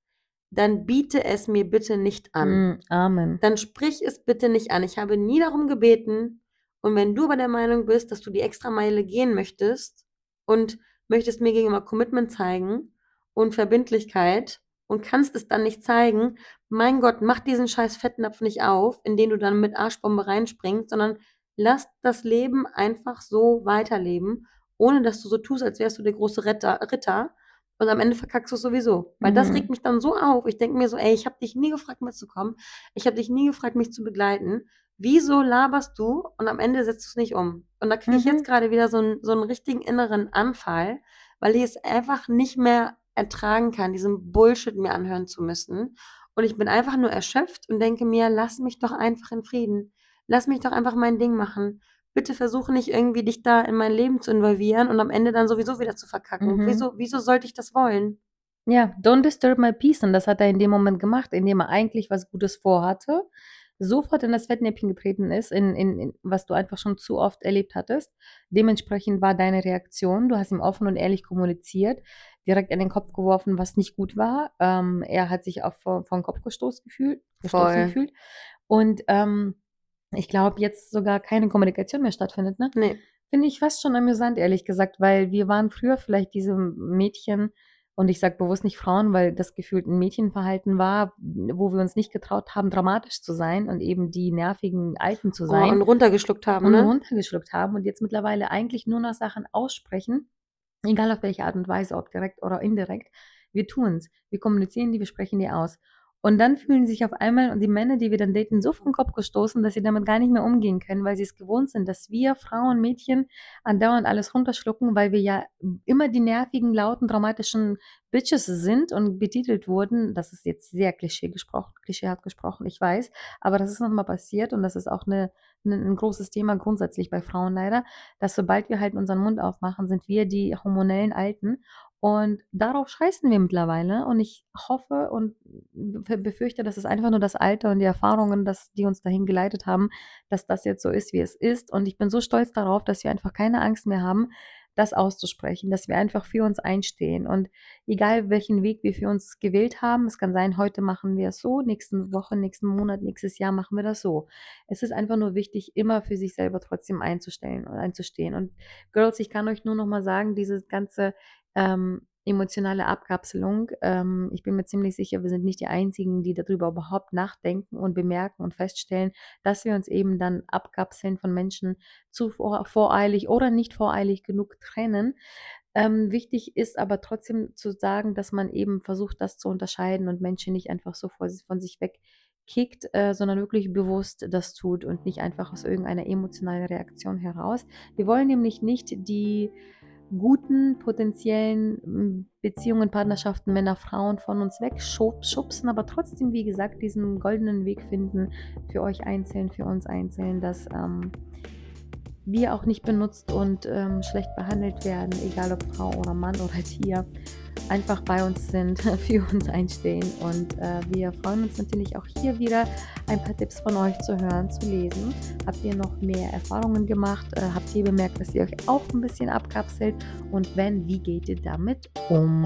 dann biete es mir bitte nicht an. Mm, Amen. Dann sprich es bitte nicht an. Ich habe nie darum gebeten. Und wenn du aber der Meinung bist, dass du die extra Meile gehen möchtest und möchtest mir gegenüber Commitment zeigen und Verbindlichkeit und kannst es dann nicht zeigen, mein Gott, mach diesen scheiß Fettnapf nicht auf, in den du dann mit Arschbombe reinspringst, sondern lass das Leben einfach so weiterleben, ohne dass du so tust, als wärst du der große Ritter, Ritter und am Ende verkackst du es sowieso. Weil das regt mhm. mich dann so auf. Ich denke mir so, ey, ich habe dich nie gefragt, mitzukommen. Ich habe dich nie gefragt, mich zu begleiten. Wieso laberst du und am Ende setzt du es nicht um? Und da kriege ich jetzt mhm. gerade wieder so einen, so einen richtigen inneren Anfall, weil ich es einfach nicht mehr ertragen kann, diesen Bullshit mir anhören zu müssen. Und ich bin einfach nur erschöpft und denke mir, lass mich doch einfach in Frieden. Lass mich doch einfach mein Ding machen bitte versuche nicht irgendwie dich da in mein Leben zu involvieren und am Ende dann sowieso wieder zu verkacken. Mhm. Wieso, wieso sollte ich das wollen? Ja, don't disturb my peace. Und das hat er in dem Moment gemacht, indem er eigentlich was Gutes vorhatte, sofort in das Fettnäpfchen getreten ist, in, in, in, was du einfach schon zu oft erlebt hattest. Dementsprechend war deine Reaktion, du hast ihm offen und ehrlich kommuniziert, direkt in den Kopf geworfen, was nicht gut war. Ähm, er hat sich auch vor, vor den Kopf gestoßen gefühlt. Gestoßen gefühlt. Und ähm, ich glaube, jetzt sogar keine Kommunikation mehr stattfindet, ne? Nee. Finde ich fast schon amüsant, ehrlich gesagt, weil wir waren früher vielleicht diese Mädchen, und ich sage bewusst nicht Frauen, weil das gefühlt ein Mädchenverhalten war, wo wir uns nicht getraut haben, dramatisch zu sein und eben die nervigen Alten zu sein. Oh, und runtergeschluckt haben, und ne? runtergeschluckt haben und jetzt mittlerweile eigentlich nur noch Sachen aussprechen, egal auf welche Art und Weise, ob direkt oder indirekt. Wir tun es. Wir kommunizieren die, wir sprechen die aus. Und dann fühlen sich auf einmal die Männer, die wir dann daten, so vom Kopf gestoßen, dass sie damit gar nicht mehr umgehen können, weil sie es gewohnt sind, dass wir Frauen, Mädchen andauernd alles runterschlucken, weil wir ja immer die nervigen, lauten, dramatischen Bitches sind und betitelt wurden. Das ist jetzt sehr klischee gesprochen, klischeehaft gesprochen, ich weiß, aber das ist nochmal passiert und das ist auch eine, eine, ein großes Thema grundsätzlich bei Frauen leider, dass sobald wir halt unseren Mund aufmachen, sind wir die hormonellen Alten und darauf scheißen wir mittlerweile. Und ich hoffe und befürchte, dass es einfach nur das Alter und die Erfahrungen, dass die uns dahin geleitet haben, dass das jetzt so ist, wie es ist. Und ich bin so stolz darauf, dass wir einfach keine Angst mehr haben, das auszusprechen, dass wir einfach für uns einstehen. Und egal welchen Weg wir für uns gewählt haben, es kann sein, heute machen wir es so, nächsten Woche, nächsten Monat, nächstes Jahr machen wir das so. Es ist einfach nur wichtig, immer für sich selber trotzdem einzustellen und einzustehen. Und Girls, ich kann euch nur noch mal sagen, dieses ganze ähm, emotionale Abkapselung. Ähm, ich bin mir ziemlich sicher, wir sind nicht die Einzigen, die darüber überhaupt nachdenken und bemerken und feststellen, dass wir uns eben dann abkapseln von Menschen zu vor, voreilig oder nicht voreilig genug trennen. Ähm, wichtig ist aber trotzdem zu sagen, dass man eben versucht, das zu unterscheiden und Menschen nicht einfach so von sich weg kickt, äh, sondern wirklich bewusst das tut und nicht einfach aus irgendeiner emotionalen Reaktion heraus. Wir wollen nämlich nicht die guten potenziellen hm, Beziehungen, Partnerschaften, Männer, Frauen von uns wegschubsen, aber trotzdem, wie gesagt, diesen goldenen Weg finden für euch einzeln, für uns einzeln, dass ähm, wir auch nicht benutzt und ähm, schlecht behandelt werden, egal ob Frau oder Mann oder Tier, einfach bei uns sind, für uns einstehen. Und äh, wir freuen uns natürlich auch hier wieder ein paar Tipps von euch zu hören, zu lesen. Habt ihr noch mehr Erfahrungen gemacht? Äh, habt ihr bemerkt, dass ihr euch auch ein bisschen abkapselt? Und wenn, wie geht ihr damit um?